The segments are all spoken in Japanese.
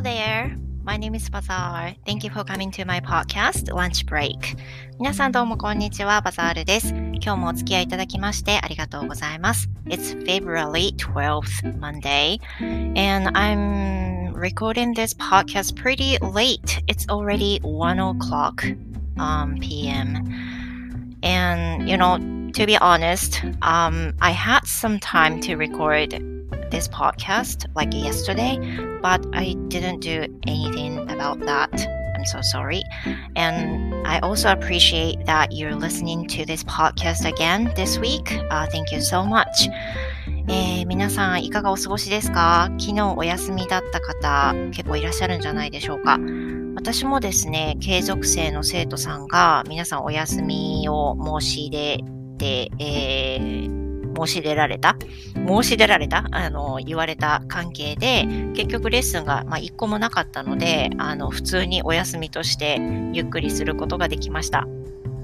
Hello there. My name is Bazaar. Thank you for coming to my podcast, Lunch Break. 皆さんどうもこんにちは、バザールです。今日もお付き合いいただきましてありがとうございます。It's February 12th Monday, and I'm recording this podcast pretty late. It's already 1 o'clock um, p.m. And, you know, to be honest, um, I had some time to record this podcast like yesterday, but I didn't do anything about that. I'm so sorry. And I also appreciate that you're listening to this podcast again this week. Uh, thank you so much. えー、皆さんいかがお過ごしですか昨日お休みだった方結構いらっしゃるんじゃないでしょうか私もですね、継続生の生徒さんが皆さんお休みを申し出て、えー申し出られた、申し出られた、あの、言われた関係で、結局レッスンが、まあ、一個もなかったので、あの、普通にお休みとしてゆっくりすることができました。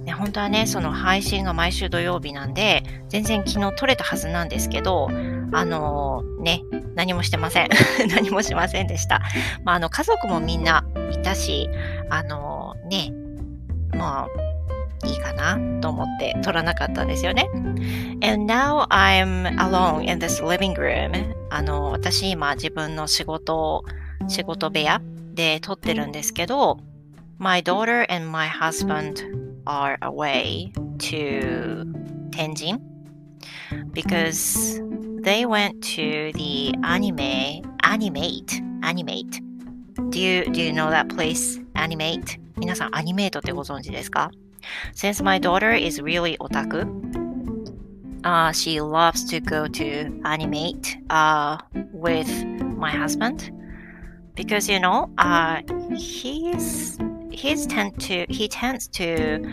ね、本当はね、その配信が毎週土曜日なんで、全然昨日撮れたはずなんですけど、あのー、ね、何もしてません。何もしませんでした。まあ、あの、家族もみんないたし、あのー、ね、まあ、いいかなと思って撮らなかったんですよね。And now I'm alone in this living room. あの、私今自分の仕事、仕事部屋で撮ってるんですけど、My daughter and my husband are away to Tenjin because they went to the anime, animate, animate. Do you, do you know that place? Animate? 皆さん、アニメートってご存知ですか Since my daughter is really otaku, uh, she loves to go to animate uh, with my husband because you know uh, he's he's tend to he tends to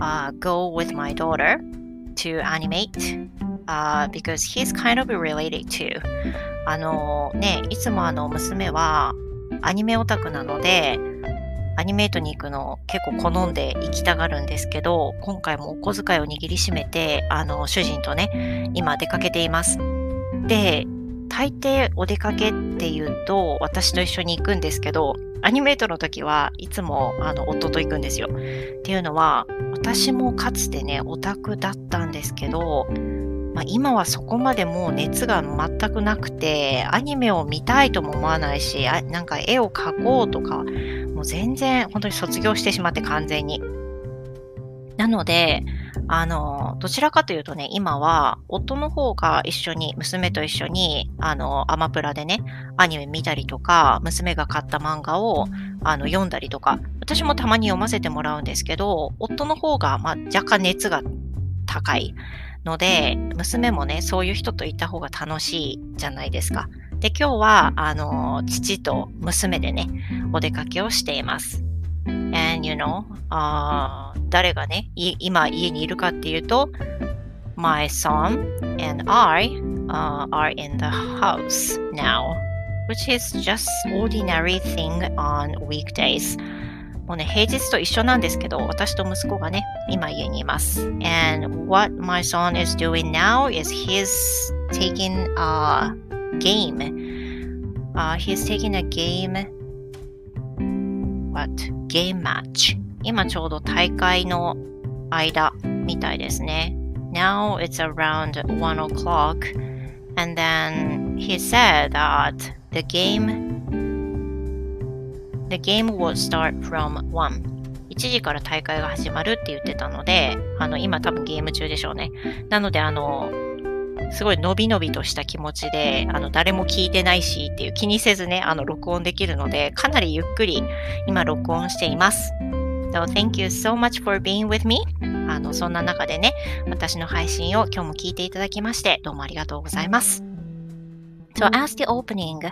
uh, go with my daughter to animate uh, because he's kind of related to あのねいつもあの娘はアニメオタクなので アニメートに行くの結構好んで行きたがるんですけど、今回もお小遣いを握りしめて、あの、主人とね、今出かけています。で、大抵お出かけっていうと、私と一緒に行くんですけど、アニメートの時はいつもあの夫と行くんですよ。っていうのは、私もかつてね、オタクだったんですけど、まあ、今はそこまでもう熱が全くなくて、アニメを見たいとも思わないし、あなんか絵を描こうとか、もう全然本当に卒業してしまって完全に。なので、あの、どちらかというとね、今は、夫の方が一緒に、娘と一緒に、あの、アマプラでね、アニメ見たりとか、娘が買った漫画を、あの、読んだりとか、私もたまに読ませてもらうんですけど、夫の方が、まあ、若干熱が高い。ので、娘もね、そういう人といた方が楽しいじゃないですか。で、今日は、あの、父と娘でね、お出かけをしています。And you know, あ誰がね、今家にいるかっていうと、My son and I、uh, are in the house now, which is just ordinary thing on weekdays. もうね、平日と一緒なんですけど、私と息子がね、今家にいます。And what my son is doing now is he's taking a game. Uh, he's taking a game. What? Game match. 今ちょうど大会の間みたいですね。Now it's around 1 o'clock. And then he said that the game The game will start from 1. 1時から大会が始まるって言ってたので、あの、今多分ゲーム中でしょうね。なので、あの、すごい伸び伸びとした気持ちで、あの、誰も聞いてないしっていう気にせずね、あの、録音できるので、かなりゆっくり今録音しています。So thank you so much for being with me. あの、そんな中でね、私の配信を今日も聞いていただきまして、どうもありがとうございます。So as the opening,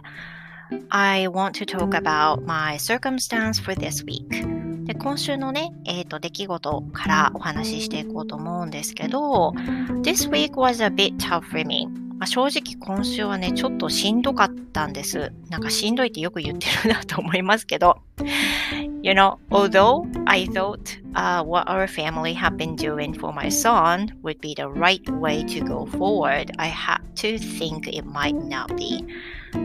I want to talk about my circumstance for this week. で今週のね、えーと、出来事からお話ししていこうと思うんですけど、This week was a bit tough for me. まあ、正直今週はね、ちょっとしんどかったんです。なんかしんどいってよく言ってるなと思いますけど。You know, although I thought uh, what our family have been doing for my son would be the right way to go forward, I had to think it might not be.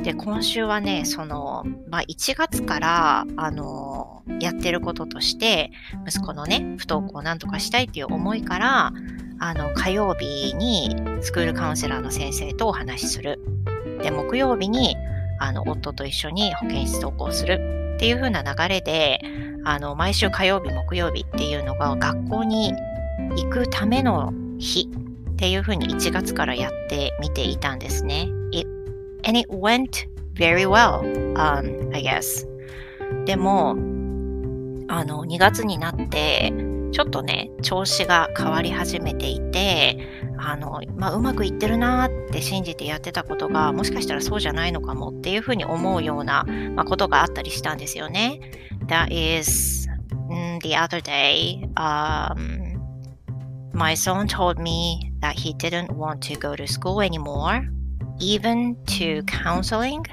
で、今週はね、その、まあ、1月から、あの、やってることとして、息子のね、不登校をなんとかしたいっていう思いから、あの、火曜日にスクールカウンセラーの先生とお話しする。で、木曜日に、あの、夫と一緒に保健室登校するっていう風な流れで、あの、毎週火曜日、木曜日っていうのが学校に行くための日っていう風に1月からやってみていたんですね。And it went very well, um, I guess. でも、あの、2月になって、ちょっとね、調子が変わり始めていて、あの、まあ、うまくいってるなーって信じてやってたことが、もしかしたらそうじゃないのかもっていうふうに思うような、まあ、ことがあったりしたんですよね。That is, the other day, um, my son told me that he didn't want to go to school anymore, even to counseling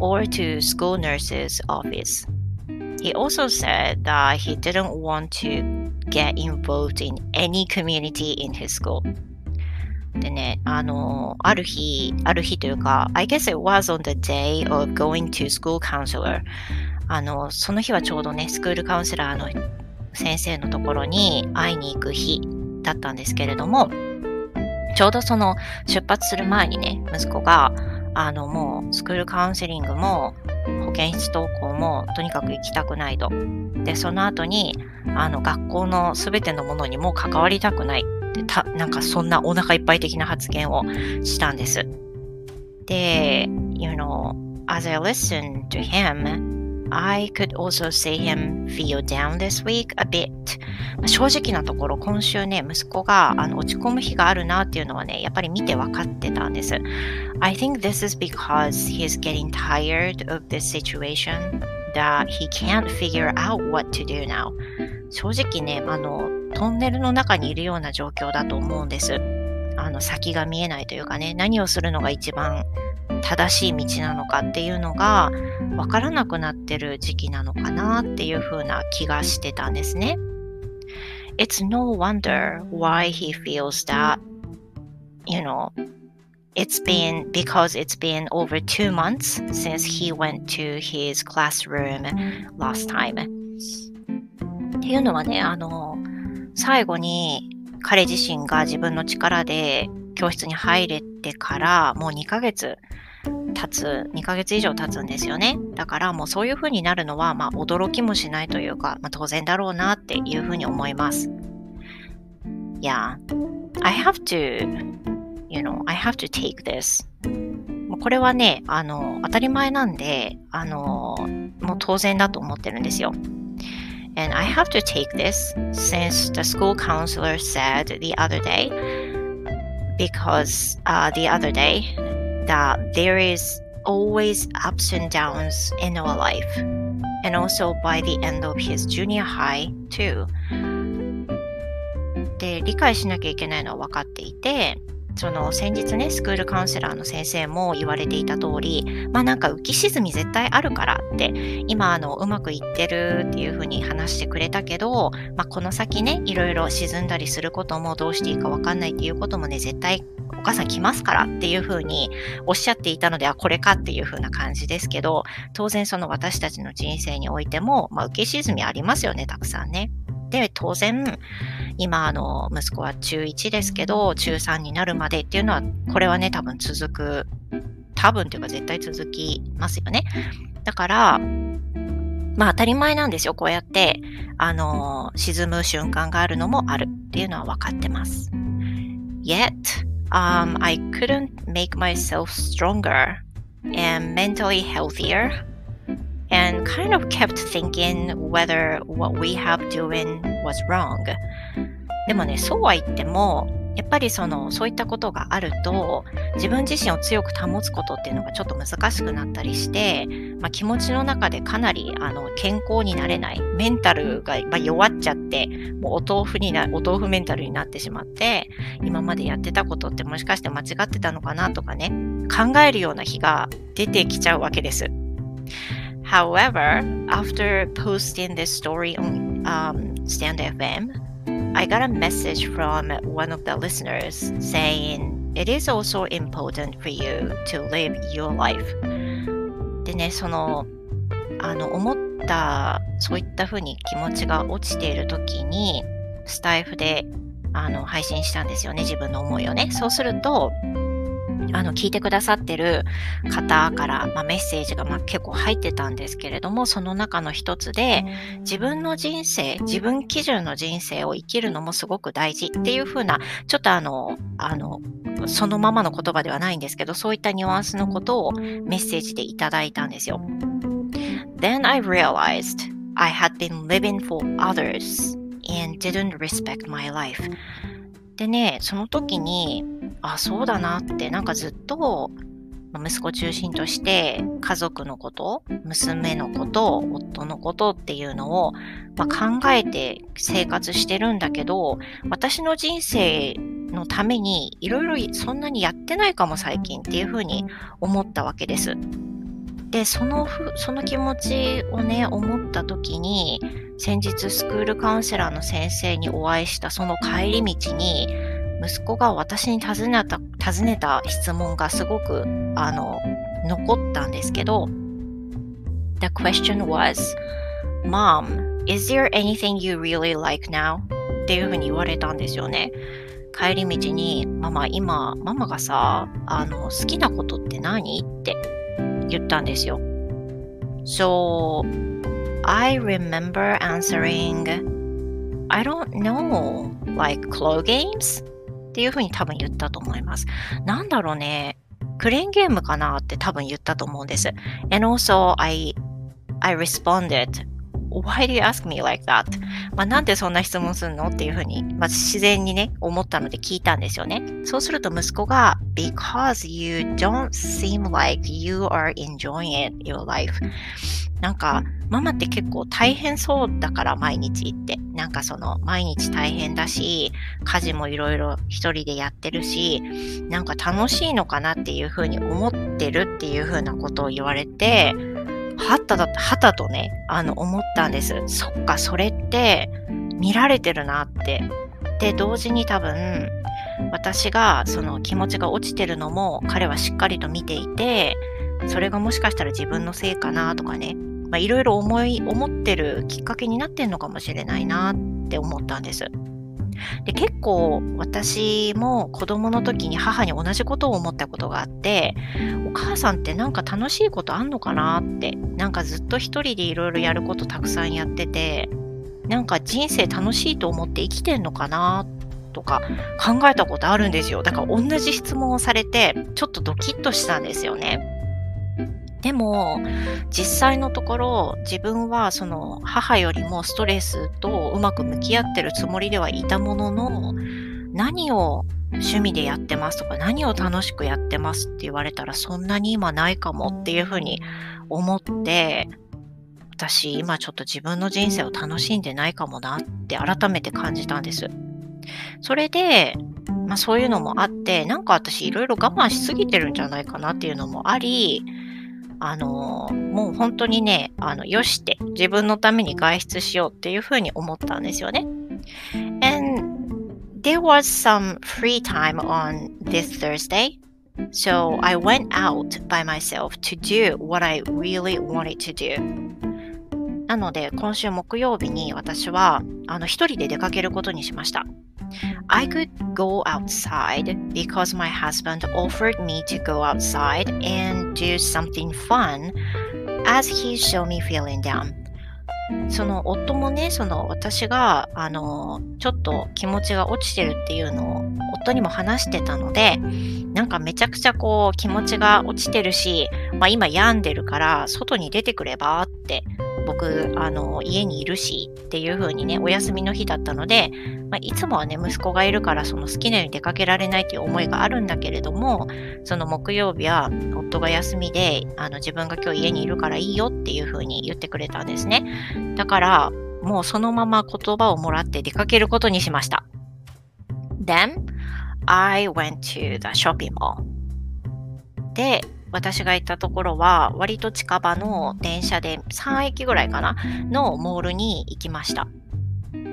or to school nurse's office. He also said that he didn't want to get involved in any community in his school. でね、あの、ある日、ある日というか、I guess it was on the day of going to school counselor. あの、その日はちょうどね、スクールカウンセラーの先生のところに会いに行く日だったんですけれども、 ちょうどその出発する前にね、息子が、あの、もうスクールカウンセリングも保健室登校もとにかく行きたくないと。で、その後に、あの、学校のすべてのものにも関わりたくない。で、た、なんかそんなお腹いっぱい的な発言をしたんです。で、you know, as I listened to him, I could also see him feel down this week a bit. 正直なところ、今週ね、息子があの落ち込む日があるなっていうのはね、やっぱり見て分かってたんです。I think this is because he's getting tired of this situation that he can't figure out what to do now. 正直ね、あの、トンネルの中にいるような状況だと思うんです。あの、先が見えないというかね、何をするのが一番正しい道なのかっていうのが分からなくなってる時期なのかなっていう風な気がしてたんですね。It's no wonder why he feels that, you know, it's been because it's been over two months since he went to his classroom last time. っていうのはね、あの、最後に彼自身が自分の力で教室に入れてからもう2ヶ月経つ、2ヶ月以上経つんですよね。だからもうそういう風になるのは、まあ驚きもしないというか、まあ当然だろうなっていう風に思います。Yeah, I have to, you know, I have to take this. これはね、あの、当たり前なんで、あの、もう当然だと思ってるんですよ。And I have to take this since the school counselor said the other day, because uh, the other day that there is always ups and downs in our life, and also by the end of his junior high too. で、理解しなきゃいけないのは分かっていて、 その先日ね、スクールカウンセラーの先生も言われていた通り、まあなんか浮き沈み絶対あるからって、今あのうまくいってるっていうふうに話してくれたけど、まあこの先ね、いろいろ沈んだりすることもどうしていいかわかんないっていうこともね、絶対お母さん来ますからっていうふうにおっしゃっていたので、はこれかっていうふうな感じですけど、当然その私たちの人生においても、まあ、受け沈みありますよね、たくさんね。で、当然、今、あの、息子は中1ですけど、中3になるまでっていうのは、これはね、多分続く、多分というか絶対続きますよね。だから、まあ当たり前なんですよ。こうやって、あの、沈む瞬間があるのもあるっていうのは分かってます。Yet, um, I couldn't make myself stronger and mentally healthier and kind of kept thinking whether what we have doing was wrong. でもね、そうは言っても、やっぱりそのそういったことがあると自分自身を強く保つことっていうのがちょっと難しくなったりして、まあ、気持ちの中でかなりあの健康になれないメンタルが、まあ、弱っちゃってもうお豆腐になお豆腐メンタルになってしまって今までやってたことってもしかして間違ってたのかなとかね考えるような日が出てきちゃうわけです。However, after posting this story on um, Stand FM, I got a message from one of the listeners saying it is also important for you to live your life. でね、その、あの、思った、そういったふうに気持ちが落ちている時に、スタイフであの配信したんですよね、自分の思いをね。そうすると、 あの聞いてくださってる方から、まあ、メッセージが、まあ、結構入ってたんですけれどもその中の一つで自分の人生自分基準の人生を生きるのもすごく大事っていう風なちょっとあのあのそのままの言葉ではないんですけどそういったニュアンスのことをメッセージでいただいたんですよ。Then I realized I had been living for others and didn't respect my life. でね、その時に、あ、そうだなって、なんかずっと、息子中心として家族のこと、娘のこと、夫のことっていうのを、まあ、考えて生活してるんだけど、私の人生のためにいろいろそんなにやってないかも最近っていうふうに思ったわけです。で、そのふ、その気持ちをね、思った時に、先日スクールカウンセラーの先生にお会いしたその帰り道に、息子が私に尋ねた、尋ねた質問がすごく、あの、残ったんですけど、The question was, Mom, is there anything you really like now? っていうふうに言われたんですよね。帰り道に、ママ、今、ママがさ、あの、好きなことって何って言ったんですよ。So, I remember answering, I don't know, like claw games? っていうふうに多分言ったと思います。なんだろうね。クレーンゲームかなって多分言ったと思うんです。And also, I, I responded, Why do you ask me like that? まあ、なんでそんな質問するのっていうふうに、まず自然にね、思ったので聞いたんですよね。そうすると息子が、Because you don't seem like you are enjoying it, your life. なんか、ママって結構大変そうだから毎日って。なんかその毎日大変だし、家事もいろいろ一人でやってるし、なんか楽しいのかなっていうふうに思ってるっていうふうなことを言われて、はただ、はたとね、あの、思ったんです。そっか、それって見られてるなって。で、同時に多分、私がその気持ちが落ちてるのも彼はしっかりと見ていて、それがもしかしたら自分のせいかなとかね、まいろいろ思い、思ってるきっかけになってんのかもしれないなって思ったんです。で結構私も子供の時に母に同じことを思ったことがあってお母さんってなんか楽しいことあんのかなってなんかずっと一人でいろいろやることたくさんやっててなんか人生楽しいと思って生きてんのかなとか考えたことあるんですよ。だから同じ質問をされてちょっとドキッとしたんですよね。でも、実際のところ、自分はその母よりもストレスとうまく向き合ってるつもりではいたものの、何を趣味でやってますとか、何を楽しくやってますって言われたら、そんなに今ないかもっていうふうに思って、私今ちょっと自分の人生を楽しんでないかもなって改めて感じたんです。それで、まあそういうのもあって、なんか私いろいろ我慢しすぎてるんじゃないかなっていうのもあり、あのもう本当にね、あの、よして自分のために外出しようっていうふうに思ったんですよね。And there was some free time on this Thursday. So I went out by myself to do what I really wanted to do. なので、今週木曜日に私は、あの、一人で出かけることにしました。I could go outside because my husband offered me to go outside and do something fun as he show me feeling down. その夫もね、その私が、あの、ちょっと気持ちが落ちてるっていうのを夫にも話してたので、なんかめちゃくちゃこう気持ちが落ちてるし、まあ今病んでるから外に出てくればって僕、あの、家にいるしっていう風にね、お休みの日だったので、まあ、いつもはね、息子がいるからその好きなように出かけられないという思いがあるんだけれども、その木曜日は夫が休みで、あの自分が今日家にいるからいいよっていう風に言ってくれたんですね。だから、もうそのまま言葉をもらって出かけることにしました。Then, I went to the shopping mall. で、私が行ったところは割と近場の電車で3駅ぐらいかなのモールに行きました。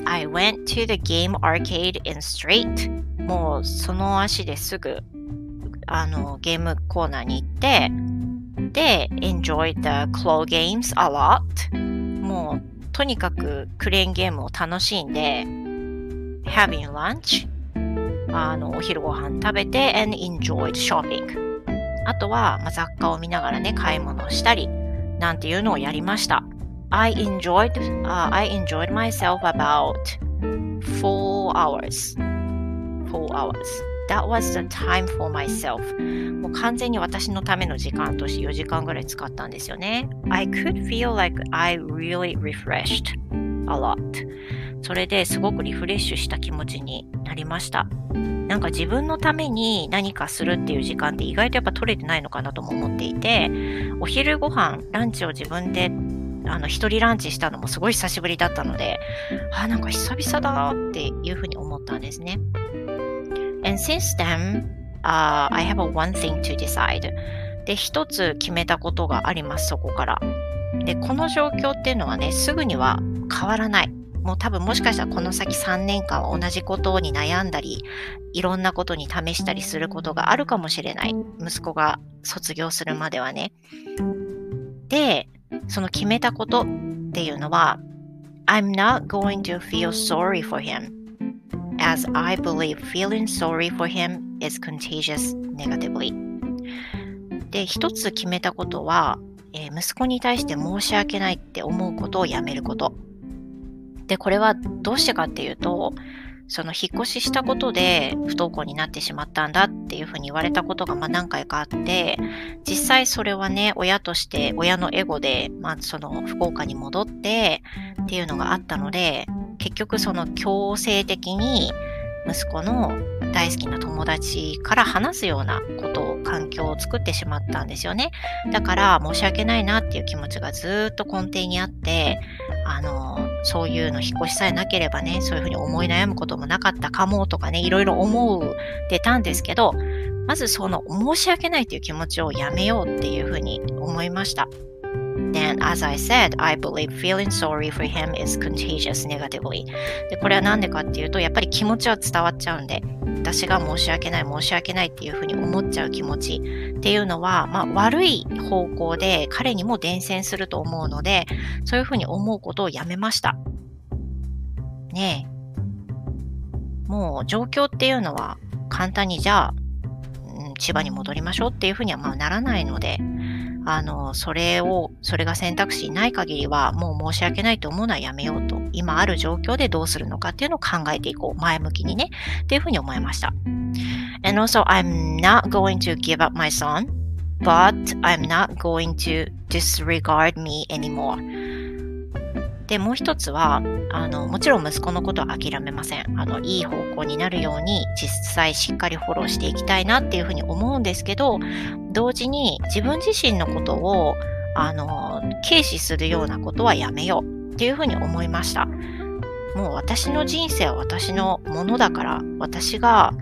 I went to the game arcade in straight もうその足ですぐあの、ゲームコーナーに行って、で、enjoyed the claw games a lot. もう、とにかくクレーンゲームを楽しんで、having lunch あの、お昼ご飯食べて and enjoyed shopping. あとは、まあ、雑貨を見ながらね、買い物をしたり、なんていうのをやりました。I enjoyed,、uh, I enjoyed myself about four hours. Four hours. That was the time for myself. もう完全に私のための時間として4時間ぐらい使ったんですよね。I could feel like I really refreshed a lot. それですごくリフレッシュした気持ちになりました。なんか自分のために何かするっていう時間って意外とやっぱ取れてないのかなとも思っていて、お昼ご飯、ランチを自分であの、一人ランチしたのもすごい久しぶりだったので、あ、なんか久々だっていうふうに思ったんですね。And since then, uh, I have one thing to decide. で、一つ決めたことがあります、そこから。で、この状況っていうのはね、すぐには変わらない。もう多分もしかしたらこの先3年間は同じことに悩んだり、いろんなことに試したりすることがあるかもしれない。息子が卒業するまではね。で、その決めたことっていうのは、I'm not going to feel sorry for him, as I believe feeling sorry for him is contagious negatively. で、一つ決めたことは、えー、息子に対して申し訳ないって思うことをやめること。で、これはどうしてかっていうと、その引っ越ししたことで不登校になってしまったんだっていうふうに言われたことがまあ何回かあって、実際それはね、親として親のエゴで、まあその福岡に戻ってっていうのがあったので、結局その強制的に息子の大好きな友達から話すようなことを、環境を作ってしまったんですよね。だから申し訳ないなっていう気持ちがずっと根底にあって、あの、そういうの引っ越しさえなければね、そういうふうに思い悩むこともなかったかもとかね、いろいろ思うてたんですけど、まずその申し訳ないっていう気持ちをやめようっていうふうに思いました。Then, as I said, I believe feeling sorry for him is contagious negatively. で、これは何でかっていうと、やっぱり気持ちは伝わっちゃうんで、私が申し訳ない、申し訳ないっていうふうに思っちゃう気持ちっていうのは、まあ、悪い方向で彼にも伝染すると思うので、そういうふうに思うことをやめました。ねえ。もう状況っていうのは簡単にじゃあ、うん、千葉に戻りましょうっていうふうにはまあならないので、あの、それを、それが選択肢ない限りは、もう申し訳ないと思うのはやめようと。今ある状況でどうするのかっていうのを考えていこう。前向きにね。っていうふうに思いました。And also, I'm not going to give up my son, but I'm not going to disregard me anymore. で、もう一つは、あの、もちろん息子のことは諦めません。あの、いい方向になるように、実際しっかりフォローしていきたいなっていうふうに思うんですけど、同時に自分自身のことを、あの、軽視するようなことはやめようっていうふうに思いました。もう私の人生は私のものだから、私が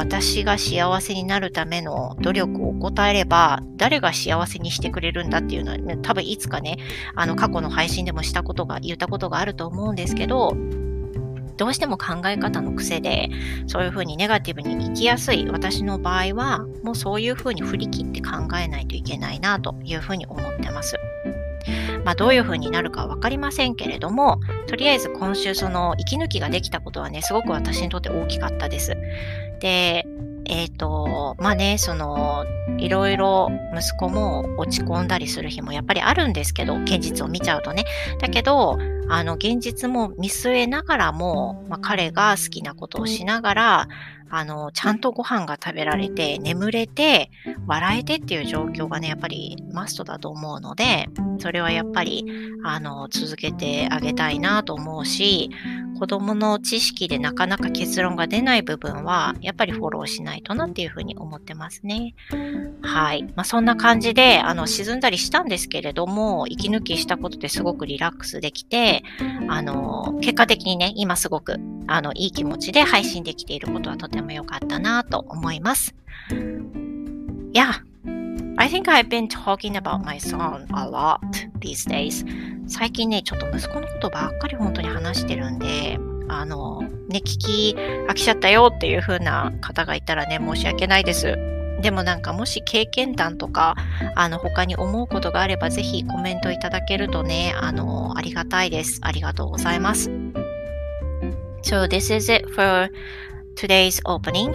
私が幸せになるための努力を怠れば、誰が幸せにしてくれるんだっていうのは、多分いつかね、あの過去の配信でもしたことが、言ったことがあると思うんですけど、どうしても考え方の癖で、そういうふうにネガティブに生きやすい私の場合は、もうそういうふうに振り切って考えないといけないなというふうに思ってます。まあ、どういうふうになるかわかりませんけれども、とりあえず今週その息抜きができたことはね、すごく私にとって大きかったです。で、えっ、ー、と、まあね、その、いろいろ息子も落ち込んだりする日もやっぱりあるんですけど、現実を見ちゃうとね。だけど、あの、現実も見据えながらも、まあ、彼が好きなことをしながら、あの、ちゃんとご飯が食べられて、眠れて、笑えてっていう状況がね、やっぱりマストだと思うので、それはやっぱり、あの、続けてあげたいなと思うし、子供の知識でなかなか結論が出ない部分は、やっぱりフォローしないとなっていうふうに思ってますね。はい。まあ、そんな感じで、あの、沈んだりしたんですけれども、息抜きしたことですごくリラックスできて、あの、結果的にね、今すごく、あの、いい気持ちで配信できていることはとても良かったなと思います。Yeah. I think I've been talking about my son a lot these days. 最近ね、ちょっと息子のことばっかり本当に話してるんで、あの、ね、聞き飽きちゃったよっていう風な方がいたらね、申し訳ないです。でもなんかもし経験談とか、あの他に思うことがあればぜひコメントいただけるとね、あの、ありがたいです。ありがとうございます。So this is it for today's opening.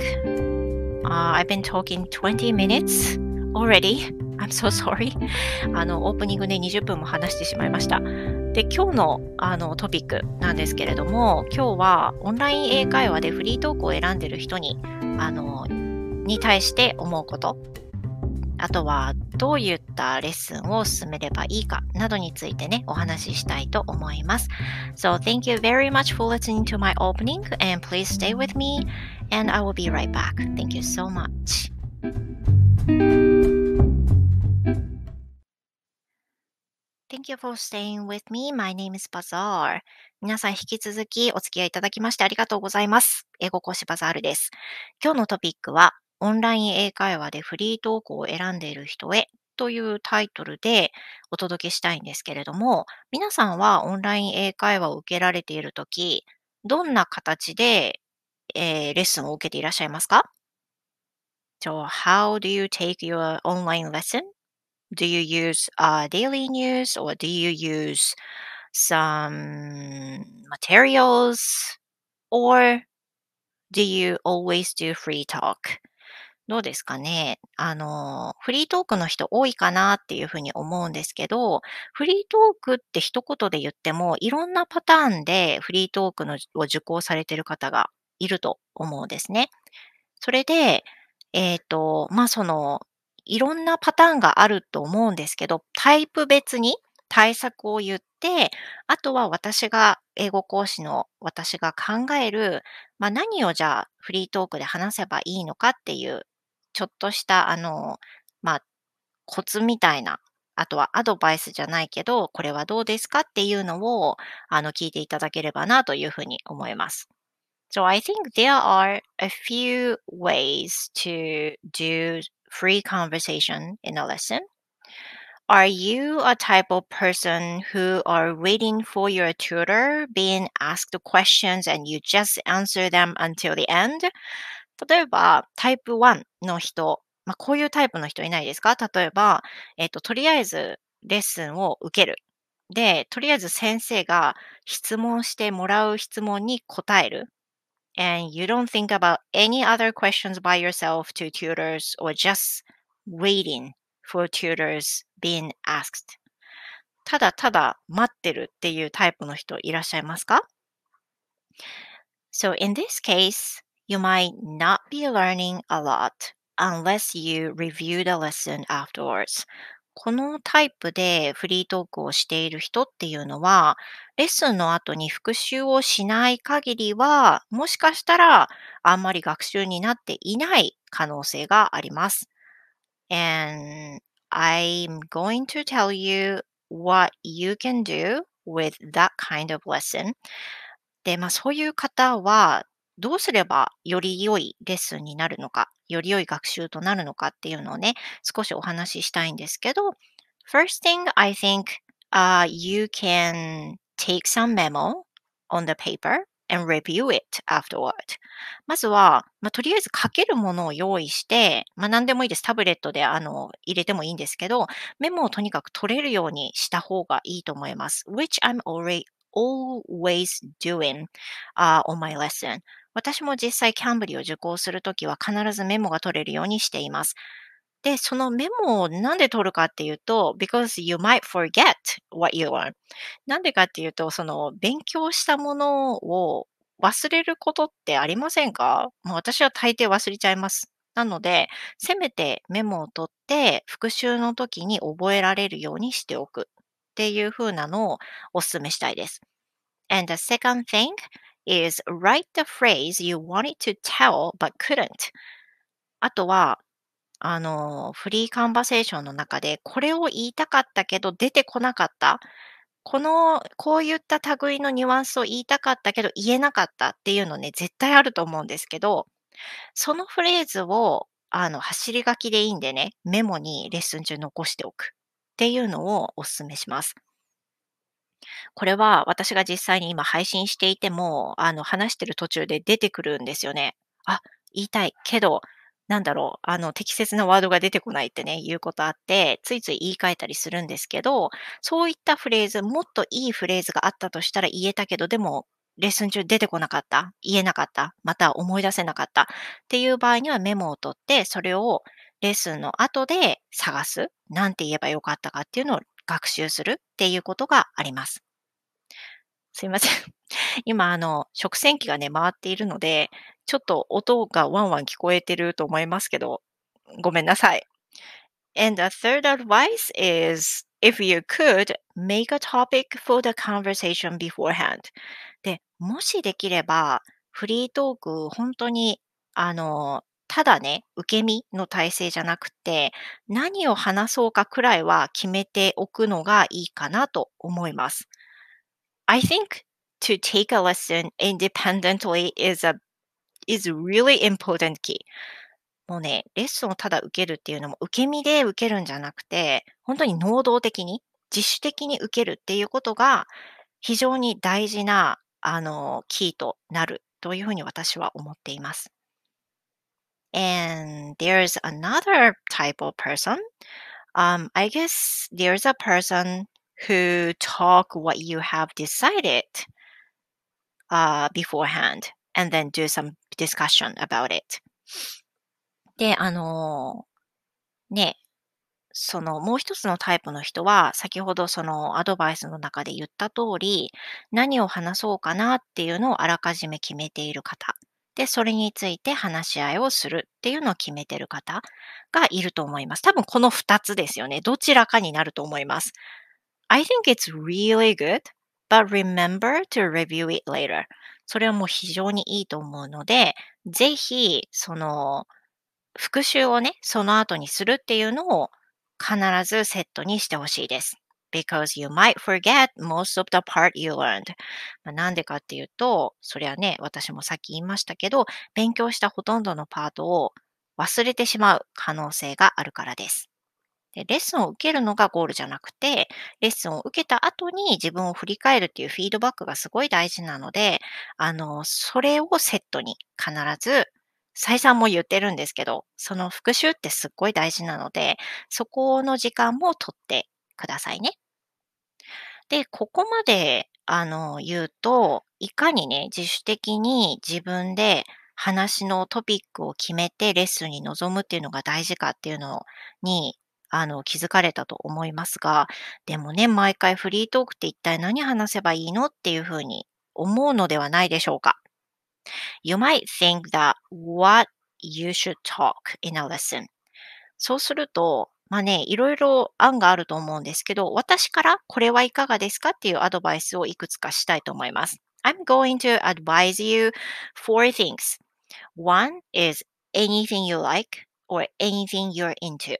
Uh, I've been talking 20 minutes already. I'm so sorry. あの、オープニングで20分も話してしまいました。で、今日のあのトピックなんですけれども、今日はオンライン英会話でフリートークを選んでる人に、あの、に対して思うこと、あとはどういったレッスンを進めればいいかなどについてね、お話ししたいと思います。So thank you very much for listening to my opening and please stay with me and I will be right back. Thank you so much. Thank you for staying with me. My name is Bazaar. 皆さん引き続きお付き合いいただきましてありがとうございます。英語講師バザールです。今日のトピックはオンライン英会話でフリートークを選んでいる人へというタイトルでお届けしたいんですけれども、皆さんはオンライン英会話を受けられているとき、どんな形で、えー、レッスンを受けていらっしゃいますか So, how do you take your online lesson? Do you use uh, daily news or do you use some materials or do you always do free talk? どうですかねあの、フリートークの人多いかなっていうふうに思うんですけど、フリートークって一言で言っても、いろんなパターンでフリートークのを受講されている方がいると思うんですね。それで、えっ、ー、と、まあ、その、いろんなパターンがあると思うんですけど、タイプ別に対策を言って、あとは私が、英語講師の私が考える、まあ、何をじゃあフリートークで話せばいいのかっていうちょっとした、あの、まあ、コツみたいな、あとはアドバイスじゃないけど、これはどうですかっていうのを、あの、聞いていただければなというふうに思います。So I think there are a few ways to do free conversation in a lesson. Are you a type of person who are waiting for your tutor being asked questions and you just answer them until the end? 例えば、タイプ1の人、まあ、こういうタイプの人いないですか例えば、えっ、と、とりあえずレッスンを受ける。で、とりあえず先生が質問してもらう質問に答える。And you don't think about any other questions by yourself to tutors or just waiting for tutors being asked. ただただ待ってるっていうタイプの人いらっしゃいますか ?So in this case, you might not be learning a lot unless you review the lesson afterwards. このタイプでフリートークをしている人っていうのは、レッスンの後に復習をしない限りは、もしかしたらあんまり学習になっていない可能性があります。And I'm going to tell you what you can do with that kind of lesson. で、まあそういう方は、どうすればより良いレッスンになるのか、より良い学習となるのかっていうのをね、少しお話ししたいんですけど、First thing, I think、uh, you can take some memo on the paper and review it afterward. まずは、まあ、とりあえず書けるものを用意して、まあ、何でもいいです。タブレットであの入れてもいいんですけど、メモをとにかく取れるようにした方がいいと思います。which I'm already always doing、uh, on my lesson. 私も実際キャンブリを受講するときは必ずメモが取れるようにしています。で、そのメモをなんで取るかっていうと、because you might forget what you learn. なんでかっていうと、その勉強したものを忘れることってありませんか？私は大抵忘れちゃいます。なので、せめてメモを取って復習の時に覚えられるようにしておくっていう風なのをお勧めしたいです。And the second thing is write the phrase you wanted to tell but couldn't. あとは、あの、フリーカンバセーションの中で、これを言いたかったけど出てこなかった。この、こういった類のニュアンスを言いたかったけど言えなかったっていうのね、絶対あると思うんですけど、そのフレーズを、あの、走り書きでいいんでね、メモにレッスン中残しておくっていうのをお勧めします。これは私が実際に今配信していても、あの、話してる途中で出てくるんですよね。あ、言いたいけど、なんだろう、あの、適切なワードが出てこないってね、言うことあって、ついつい言い換えたりするんですけど、そういったフレーズ、もっといいフレーズがあったとしたら言えたけど、でも、レッスン中出てこなかった、言えなかった、また思い出せなかったっていう場合にはメモを取って、それをレッスンの後で探す。なんて言えばよかったかっていうのを学習するっていうことがあります。すいません。今、あの、食洗機がね、回っているので、ちょっと音がワンワン聞こえてると思いますけど、ごめんなさい。And the third advice is, if you could, make a topic for the conversation beforehand. で、もしできれば、フリートーク、本当に、あの、ただね、受け身の体制じゃなくて、何を話そうかくらいは決めておくのがいいかなと思います。I think to take a lesson independently is a is really important key. もうね、レッスンをただ受けるっていうのも受け身で受けるんじゃなくて、本当に能動的に、自主的に受けるっていうことが非常に大事な、あの、キーとなるというふうに私は思っています。And there's another type of person. Um, I guess there's a person who talk what you have decided uh, beforehand and then do some discussion about it. で、あの、ね、そのもう一つのタイプの人は、先ほどそのアドバイスの中で言った通り、何を話そうかなっていうのをあらかじめ決めている方。で、それについて話し合いをするっていうのを決めてる方がいると思います。多分この二つですよね。どちらかになると思います。I think it's really good, but remember to review it later. それはもう非常にいいと思うので、ぜひ、その、復習をね、その後にするっていうのを必ずセットにしてほしいです。Because you might forget most of the part you learned. まあ、なんでかっていうと、そりゃね、私もさっき言いましたけど、勉強したほとんどのパートを忘れてしまう可能性があるからです。でレッスンを受けるのがゴールじゃなくて、レッスンを受けた後に自分を振り返るっていうフィードバックがすごい大事なので、あの、それをセットに必ず、再三も言ってるんですけど、その復習ってすっごい大事なので、そこの時間も取ってくださいね。で、ここまで、あの、言うと、いかにね、自主的に自分で話のトピックを決めてレッスンに臨むっていうのが大事かっていうのにあの、気づかれたと思いますが、でもね、毎回フリートークって一体何話せばいいのっていうふうに思うのではないでしょうか。You might think that what you should talk in a lesson. そうすると、まあね、いろいろ案があると思うんですけど、私からこれはいかがですかっていうアドバイスをいくつかしたいと思います。I'm going to advise you four things. One is anything you like or anything you're into.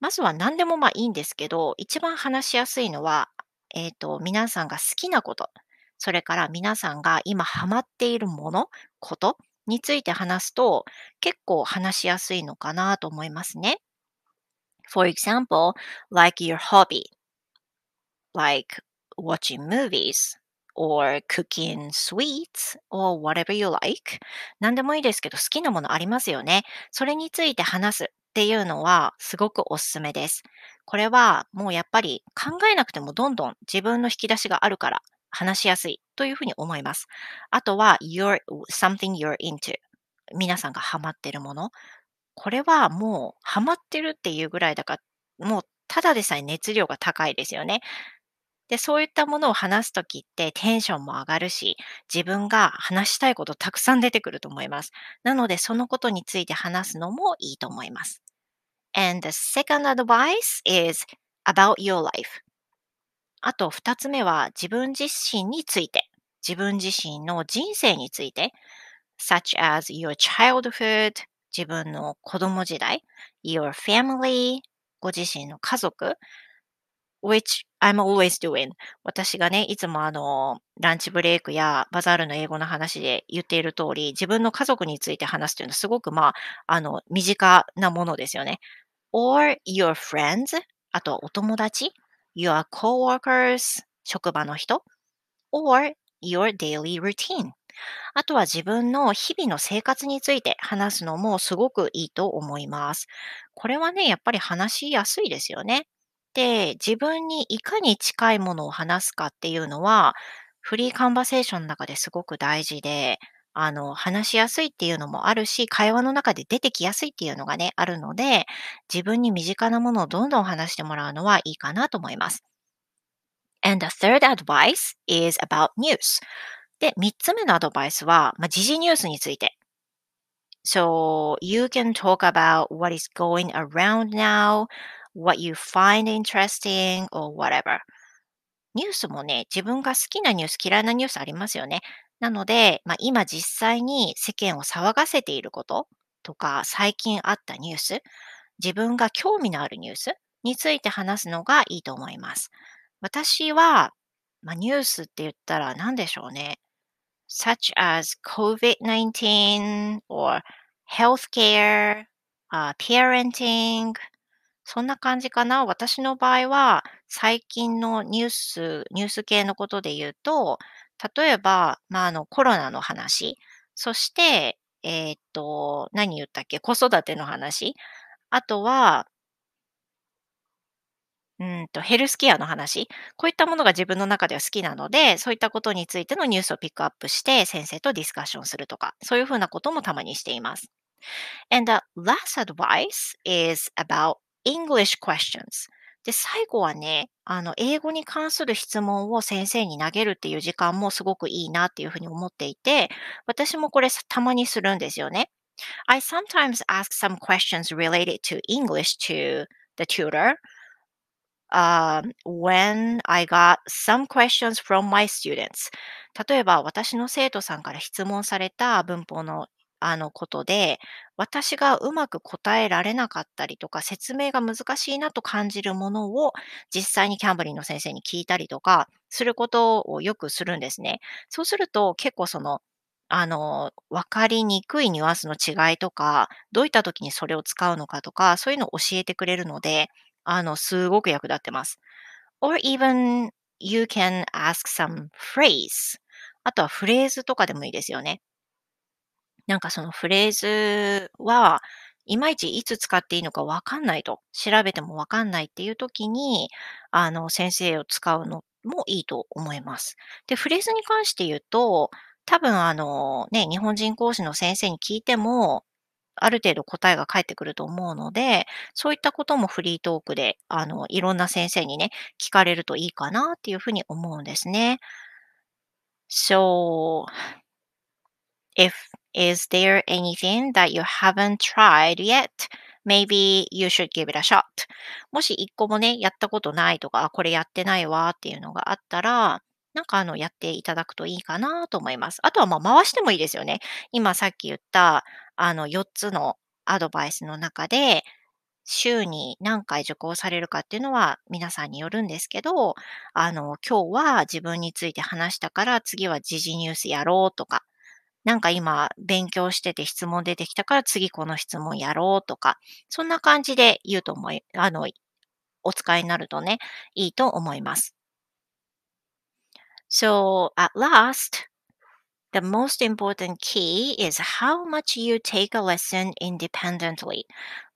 まずは何でもまあいいんですけど、一番話しやすいのは、えっ、ー、と、皆さんが好きなこと、それから皆さんが今ハマっているもの、ことについて話すと、結構話しやすいのかなと思いますね。For example, like your hobby, like watching movies, or cooking sweets, or whatever you like. 何でもいいですけど好きなものありますよね。それについて話す。っていうのはすごくおすすめです。これはもうやっぱり考えなくてもどんどん自分の引き出しがあるから話しやすいというふうに思います。あとは your, something you're into 皆さんがハマってるもの。これはもうハマってるっていうぐらいだから、もうただでさえ熱量が高いですよね。で、そういったものを話すときってテンションも上がるし、自分が話したいことたくさん出てくると思います。なので、そのことについて話すのもいいと思います。And the second advice is about your life. あと二つ目は自分自身について、自分自身の人生について、such as your childhood, 自分の子供時代、your family, ご自身の家族、which I'm always doing. 私がね、いつもあの、ランチブレイクやバザールの英語の話で言っている通り、自分の家族について話すというのはすごくまあ、あの、身近なものですよね。or your friends あとはお友達 your coworkers 職場の人 or your daily routine あとは自分の日々の生活について話すのもすごくいいと思います。これはね、やっぱり話しやすいですよね。で、自分にいかに近いものを話すかっていうのは、フリーカンバセーションの中ですごく大事で、あの、話しやすいっていうのもあるし、会話の中で出てきやすいっていうのがね、あるので、自分に身近なものをどんどん話してもらうのはいいかなと思います。And the third advice is about news. で、三つ目のアドバイスは、まあ、時事ニュースについて。So, you can talk about what is going around now, what you find interesting, or whatever. ニュースもね、自分が好きなニュース、嫌いなニュースありますよね。なので、まあ、今実際に世間を騒がせていることとか、最近あったニュース、自分が興味のあるニュースについて話すのがいいと思います。私は、まあ、ニュースって言ったら何でしょうね。Such as COVID-19 or healthcare, uh, parenting, そんな感じかな。私の場合は、最近のニュース、ニュース系のことで言うと、例えば、まあ、あの、コロナの話、そして、えーっと、何言ったっけ？子育ての話、あとは、うんと、ヘルスケアの話、こういったものが自分の中では好きなので、そういったことについてのニュースをピックアップして、先生とディスカッションするとか、そういうふうなこともたまにしています。And the last advice is about English questions. で、最後はね、あの、英語に関する質問を先生に投げるっていう時間もすごくいいなっていうふうに思っていて、私もこれたまにするんですよね。I sometimes ask some questions related to English to the tutor um, when I got some questions from my students. 例えば、私の生徒さんから質問された文法のあのことで、私がうまく答えられなかったりとか、説明が難しいなと感じるものを実際にキャンブリーの先生に聞いたりとかすることをよくするんですね。そうすると結構その、あの、わかりにくいニュアンスの違いとか、どういった時にそれを使うのかとか、そういうのを教えてくれるので、あの、すごく役立ってます。or even you can ask some phrase. あとはフレーズとかでもいいですよね。なんかそのフレーズは、いまいちいつ使っていいのかわかんないと、調べてもわかんないっていう時に、あの、先生を使うのもいいと思います。で、フレーズに関して言うと、多分あの、ね、日本人講師の先生に聞いても、ある程度答えが返ってくると思うので、そういったこともフリートークで、あの、いろんな先生にね、聞かれるといいかなっていうふうに思うんですね。So, if is there anything that you haven't tried yet? Maybe you should give it a shot. もし一個もね、やったことないとか、これやってないわっていうのがあったら、なんかあの、やっていただくといいかなと思います。あとはまあ回してもいいですよね。今さっき言った、あの、4つのアドバイスの中で、週に何回受講されるかっていうのは皆さんによるんですけど、あの、今日は自分について話したから次は時事ニュースやろうとか、なんか今勉強してて質問出てきたから次この質問やろうとか、そんな感じで言うと思い、あの、お使いになるとね、いいと思います。So, at last, The most important key is how much you take a lesson independently.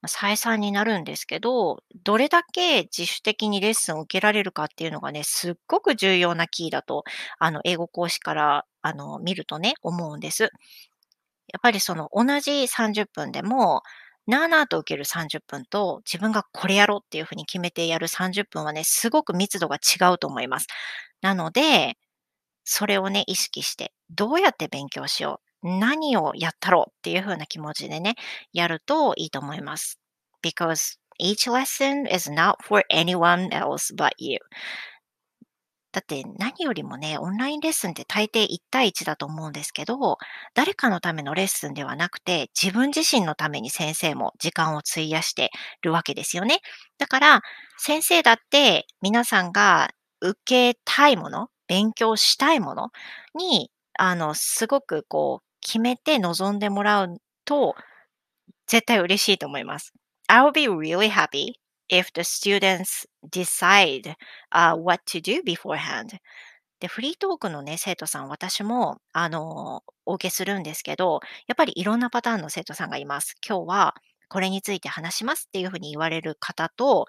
再三になるんですけど、どれだけ自主的にレッスンを受けられるかっていうのがね、すっごく重要なキーだと、あの、英語講師から、あの、見るとね、思うんです。やっぱりその同じ30分でも、なーなーと受ける30分と、自分がこれやろうっていうふうに決めてやる30分はね、すごく密度が違うと思います。なので、それをね、意識して、どうやって勉強しよう何をやったろうっていう風な気持ちでね、やるといいと思います。because each lesson is not for anyone else but you. だって何よりもね、オンラインレッスンって大抵1対1だと思うんですけど、誰かのためのレッスンではなくて、自分自身のために先生も時間を費やしてるわけですよね。だから、先生だって皆さんが受けたいもの、勉強したいものに、あの、すごくこう、決めて臨んでもらうと、絶対嬉しいと思います。I'll be really happy if the students decide、uh, what to do beforehand. で、フリートークのね、生徒さん、私も、あの、お受けするんですけど、やっぱりいろんなパターンの生徒さんがいます。今日はこれについて話しますっていうふうに言われる方と、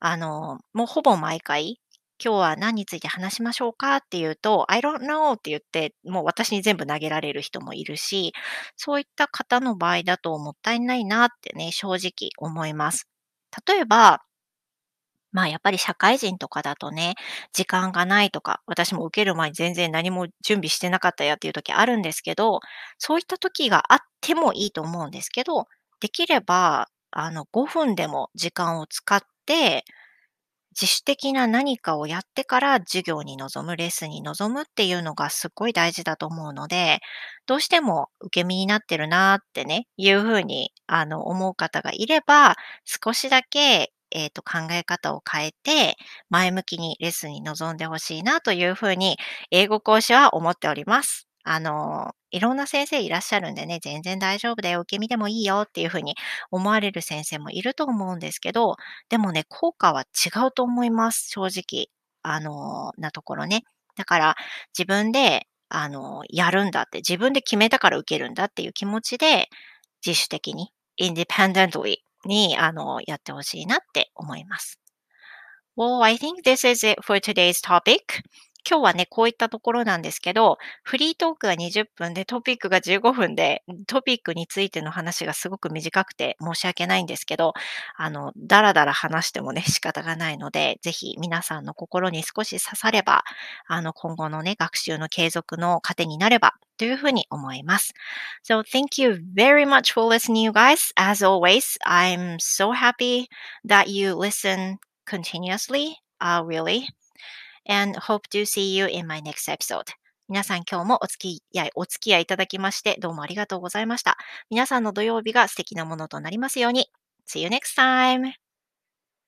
あの、もうほぼ毎回、今日は何について話しましょうかっていうと、I don't know って言って、もう私に全部投げられる人もいるし、そういった方の場合だともったいないなってね、正直思います。例えば、まあやっぱり社会人とかだとね、時間がないとか、私も受ける前に全然何も準備してなかったやっていう時あるんですけど、そういった時があってもいいと思うんですけど、できれば、あの、5分でも時間を使って、自主的な何かをやってから授業に臨む、レッスンに臨むっていうのがすっごい大事だと思うので、どうしても受け身になってるなってね、いうふうに、あの、思う方がいれば、少しだけ、えっと、考え方を変えて、前向きにレッスンに臨んでほしいなというふうに、英語講師は思っております。あの、いろんな先生いらっしゃるんでね、全然大丈夫だよ、受け身でもいいよっていうふうに思われる先生もいると思うんですけど、でもね、効果は違うと思います、正直。あの、なところね。だから、自分で、あの、やるんだって、自分で決めたから受けるんだっていう気持ちで、自主的に、independently に、あの、やってほしいなって思います。Well, I think this is it for today's topic. 今日はね、こういったところなんですけど、フリートークが20分でトピックが15分で、トピックについての話がすごく短くて申し訳ないんですけど、あの、だらだら話してもね、仕方がないので、ぜひ皆さんの心に少し刺されば、あの、今後のね、学習の継続の糧になればというふうに思います。So thank you very much for listening, you guys. As always, I'm so happy that you listen continuously, uh, really. And hope to see you in my next episode. 皆さん今日もお付き合い、お付き合いいただきましてどうもありがとうございました。皆さんの土曜日が素敵なものとなりますように。See you next time!